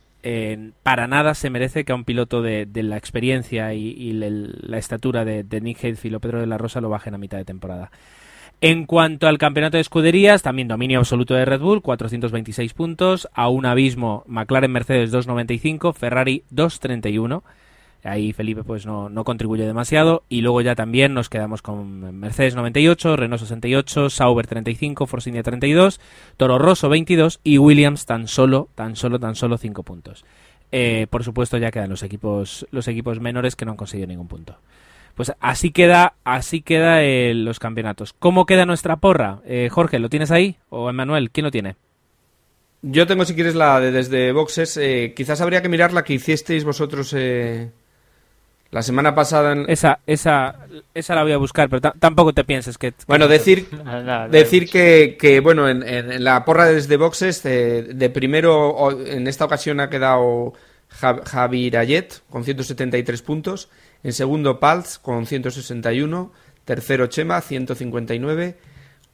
Speaker 1: para nada se merece que a un piloto de, la experiencia y, la estatura de, Nick Heidfeld o Pedro de la Rosa lo bajen a mitad de temporada. En cuanto al campeonato de escuderías, también dominio absoluto de Red Bull, 426 puntos, a un abismo McLaren Mercedes 295, Ferrari 231 Ahí Felipe pues no, no contribuye demasiado. Y luego ya también nos quedamos con Mercedes 98, Renault 68, Sauber 35, Force India 32, Toro Rosso 22 y Williams tan solo, tan solo, tan solo 5 puntos. Eh, por supuesto ya quedan los equipos, los equipos menores que no han conseguido ningún punto. Pues así queda, así queda eh, los campeonatos. ¿Cómo queda nuestra porra? Eh, Jorge, ¿lo tienes ahí? ¿O Emanuel? ¿Quién lo tiene?
Speaker 2: Yo tengo, si quieres, la de desde boxes. quizás habría que mirar la que hicisteis vosotros la semana pasada...
Speaker 1: Esa, esa, esa la voy a buscar, pero tampoco te pienses que...
Speaker 2: Bueno, decir, decir que, que, bueno, en, la porra desde boxes, de, primero, en esta ocasión ha quedado Javi Rayet con 173 puntos, en segundo Palz con 161, tercero Chema 159,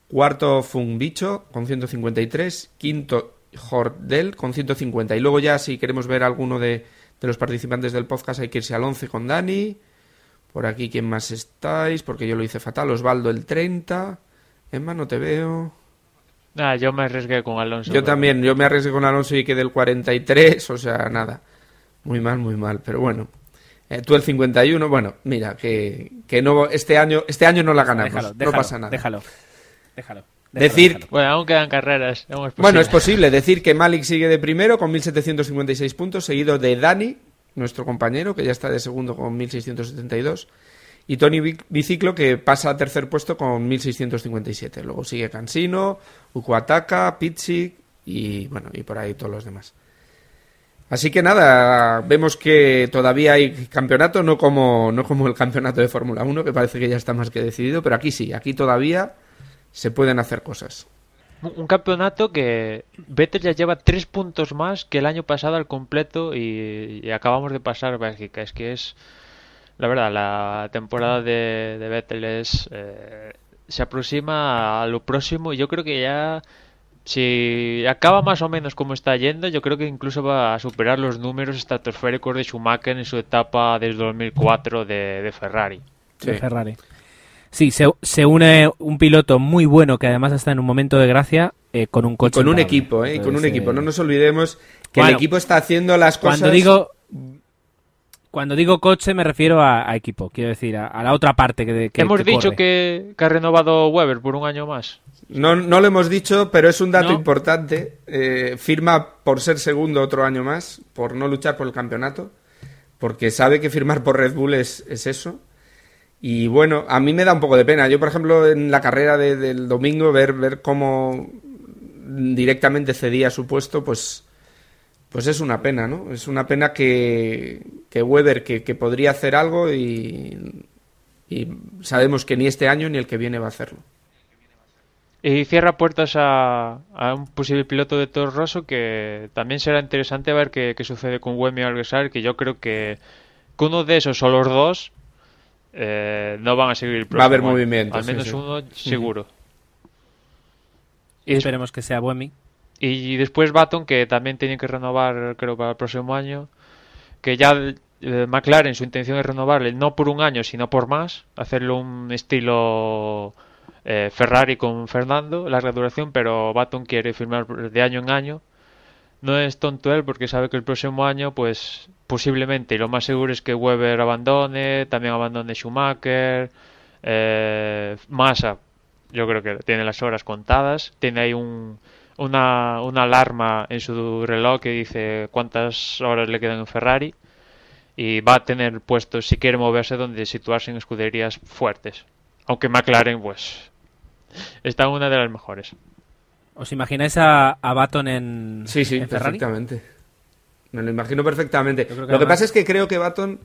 Speaker 2: cuarto Funbicho con 153, quinto Jordel con 150 y luego ya si queremos ver alguno de de los participantes del podcast hay que irse al 11 con Dani. Por aquí, ¿quién más estáis? Porque yo lo hice fatal. Osvaldo el 30. Emma, no te veo.
Speaker 3: Ah, yo me arriesgué con Alonso.
Speaker 2: Yo también, yo me arriesgué con Alonso y quedé el 43, o sea, nada. Muy mal, muy mal, pero bueno. Eh, tú el 51, bueno, mira, que, que no, este año, este año no la ganamos, no pasa nada.
Speaker 1: Déjalo, déjalo.
Speaker 2: Decir,
Speaker 3: bueno, aún quedan carreras.
Speaker 2: bueno, es posible decir que Malik sigue de primero con 1.756 puntos, seguido de Dani, nuestro compañero, que ya está de segundo con 1.672, y Tony Biciclo, que pasa a tercer puesto con 1.657. Luego sigue Cansino, Ukuataka, Pizzi y, bueno, y por ahí todos los demás. Así que nada, vemos que todavía hay campeonato, no como, no como el campeonato de Fórmula 1, que parece que ya está más que decidido, pero aquí sí, aquí todavía se pueden hacer cosas.
Speaker 3: Un campeonato que Vettel ya lleva tres puntos más que el año pasado al completo y, acabamos de pasar Bélgica. Es que es, la verdad, la temporada de, de Vettel es, eh, se aproxima a lo próximo y yo creo que ya si acaba más o menos como está yendo, yo creo que incluso va a superar los números estratosféricos de Schumacher en su etapa desde 2004 de, de Ferrari.
Speaker 1: De Ferrari. Sí, se, une un piloto muy bueno que además está en un momento de gracia eh, con un coche.
Speaker 2: con un equipo, ¿eh? con un equipo. No nos olvidemos que el equipo está haciendo las cosas.
Speaker 1: Cuando digo, cuando digo coche me refiero a, equipo, quiero decir, a, la otra parte que, que
Speaker 3: Hemos dicho que, ha renovado Weber por un año más.
Speaker 2: No, no lo hemos dicho, pero es un dato importante. Eh, firma por ser segundo otro año más, por no luchar por el campeonato, porque sabe que firmar por Red Bull es, es eso. Y bueno, a mí me da un poco de pena. Yo, por ejemplo, en la carrera del domingo, ver, ver cómo directamente cedía su puesto, pues pues es una pena, ¿no? Es una pena que, que Weber, que, que podría hacer algo y, sabemos que ni este año ni el que viene va a hacerlo.
Speaker 3: Y cierra puertas a, a un posible piloto de Toro Rosso que también será interesante ver qué, qué sucede con Wemi Alguersuari, que yo creo que, que uno de esos o los dos eh, no van a seguir el
Speaker 2: Va a haber
Speaker 3: próximo
Speaker 2: movimiento,
Speaker 3: Al menos
Speaker 2: sí.
Speaker 3: uno seguro.
Speaker 1: Y esperemos que sea Buemi.
Speaker 3: Y después Baton, que también tiene que renovar, creo, para el próximo año. Que ya eh, McLaren, su intención es renovarle no por un año, sino por más. Hacerlo un estilo eh, Ferrari con Fernando, larga duración, pero Baton quiere firmar de año en año. No es tonto él porque sabe que el próximo año, pues posiblemente, y lo más seguro es que Weber abandone, también abandone Schumacher, eh, Massa, yo creo que tiene las horas contadas, tiene ahí un, una, una alarma en su reloj que dice cuántas horas le quedan en Ferrari y va a tener puestos si quiere moverse donde situarse en escuderías fuertes. Aunque McLaren, pues, está una de las mejores.
Speaker 1: ¿Os imagináis a, a Baton en,
Speaker 2: Sí, sí,
Speaker 1: en Ferrari?
Speaker 2: perfectamente. Me lo imagino perfectamente. Lo
Speaker 1: que
Speaker 2: pasa es que creo que Baton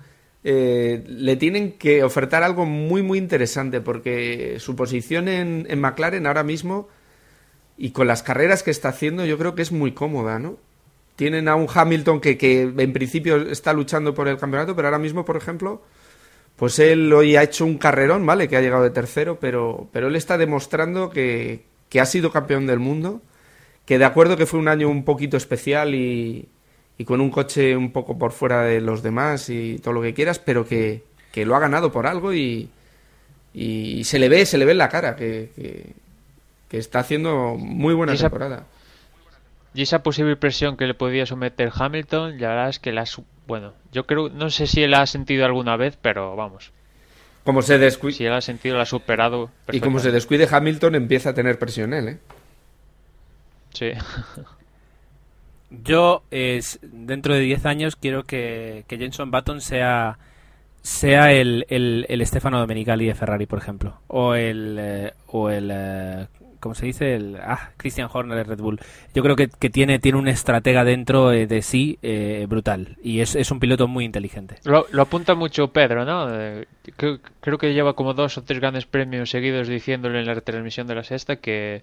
Speaker 2: eh, le tienen que ofertar algo muy, muy interesante porque su posición en, en McLaren ahora mismo y con las carreras que está haciendo yo creo que es muy cómoda, ¿no? Tienen a un Hamilton que, que en principio está luchando por el campeonato, pero ahora mismo, por ejemplo, pues él hoy ha hecho un carrerón, ¿vale? Que ha llegado de tercero, pero, pero él está demostrando que, que ha sido campeón del mundo, que de acuerdo que fue un año un poquito especial y, y con un coche un poco por fuera de los demás y todo lo que quieras, pero que, que lo ha ganado por algo y, y se le ve, se le ve en la cara que, que, que está haciendo muy buena
Speaker 3: Y esa-
Speaker 2: temporada.
Speaker 3: Y esa posible presión que le podía someter Hamilton, la verdad es que la... Bueno, yo creo, no sé si él ha sentido alguna vez, pero vamos,
Speaker 2: Como se descuide,
Speaker 3: si él ha sentido, la ha superado.
Speaker 2: y como se descuide Hamilton empieza a tener presión él, ¿eh?
Speaker 3: Sí.
Speaker 1: Yo, eh, s- dentro de 10 años, quiero que, que Jenson Button sea, sea el, el, el Stefano Domenicali de Ferrari, por ejemplo. O el, eh, o el eh, ¿cómo se dice? El, ah, Christian Horner de Red Bull. Yo creo que, que tiene, tiene un estratega dentro eh, de sí eh, brutal. Y es, es un piloto muy inteligente.
Speaker 3: Lo, lo apunta mucho Pedro, ¿no? Eh, creo, creo que lleva como dos o tres grandes premios seguidos diciéndole en la retransmisión de la sexta que,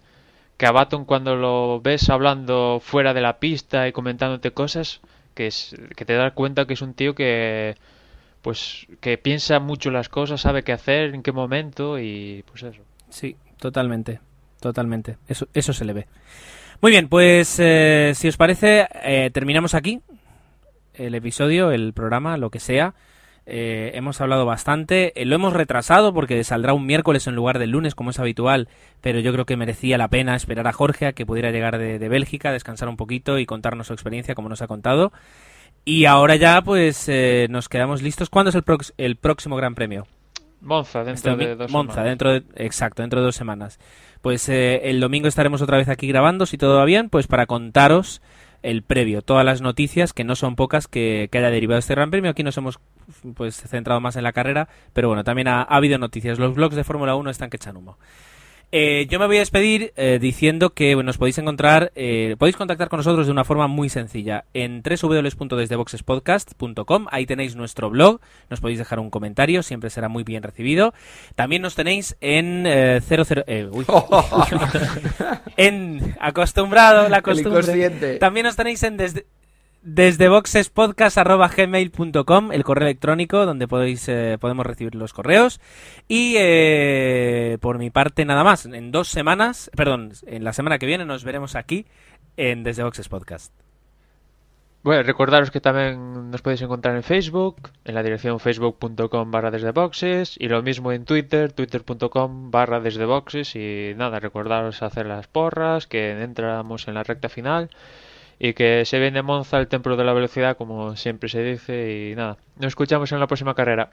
Speaker 3: que a Baton cuando lo ves hablando fuera de la pista y comentándote cosas, que, es, que te das cuenta que es un tío que pues que piensa mucho las cosas, sabe qué hacer, en qué momento y pues eso.
Speaker 1: Sí, totalmente. Totalmente. Eso, eso se le ve. Muy bien, pues eh, si os parece, eh, terminamos aquí el episodio, el programa, lo que sea. Eh, hemos hablado bastante. Eh, lo hemos retrasado porque saldrá un miércoles en lugar del lunes, como es habitual. Pero yo creo que merecía la pena esperar a Jorge a que pudiera llegar de, de Bélgica, descansar un poquito y contarnos su experiencia, como nos ha contado. Y ahora ya, pues eh, nos quedamos listos. ¿Cuándo es el, prox- el próximo Gran Premio?
Speaker 3: Monza dentro
Speaker 1: Este
Speaker 3: de dos
Speaker 1: Monza,
Speaker 3: semanas.
Speaker 1: dentro de, exacto, dentro de dos semanas. Pues eh, el domingo estaremos otra vez aquí grabando, si todo va bien, pues para contaros el previo, todas las noticias, que no son pocas, que, que haya derivado de este Gran Premio. Aquí nos hemos pues centrado más en la carrera, pero bueno, también ha, ha habido noticias. Los blogs de Fórmula 1 están que echan humo. Eh, yo me voy a despedir eh, diciendo que nos podéis encontrar, eh, podéis contactar con nosotros de una forma muy sencilla en www.desdeboxespodcast.com. Ahí tenéis nuestro blog, nos podéis dejar un comentario, siempre será muy bien recibido. También nos tenéis en eh, 00, eh, uy. en acostumbrado, la costumbre. También nos tenéis en desde desde boxespodcast.gmail.com, el correo electrónico donde podéis eh, podemos recibir los correos. Y eh, por mi parte nada más. En dos semanas, perdón, en la semana que viene nos veremos aquí en Desde Boxes Podcast.
Speaker 3: Bueno, recordaros que también nos podéis encontrar en Facebook, en la dirección facebook.com barra desde boxes, y lo mismo en Twitter, twitter.com barra desde boxes, y nada, recordaros hacer las porras, que entramos en la recta final, y que se viene Monza el templo de la velocidad, como siempre se dice, y nada, nos escuchamos en la próxima carrera.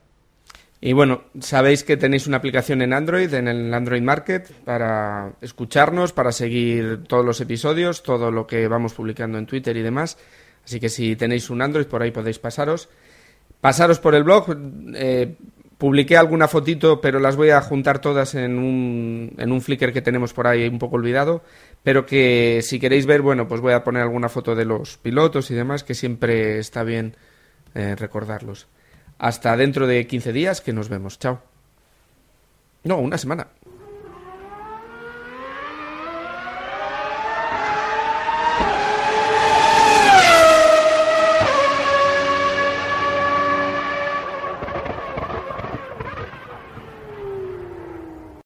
Speaker 2: Y bueno, sabéis que tenéis una aplicación en Android, en el Android Market, para escucharnos, para seguir todos los episodios, todo lo que vamos publicando en Twitter y demás. Así que si tenéis un Android, por ahí podéis pasaros. Pasaros por el blog, eh, publiqué alguna fotito, pero las voy a juntar todas en un, en un Flickr que tenemos por ahí un poco olvidado, pero que si queréis ver, bueno, pues voy a poner alguna foto de los pilotos y demás, que siempre está bien eh, recordarlos. Hasta dentro de 15 días que nos vemos. Chao. No, una semana.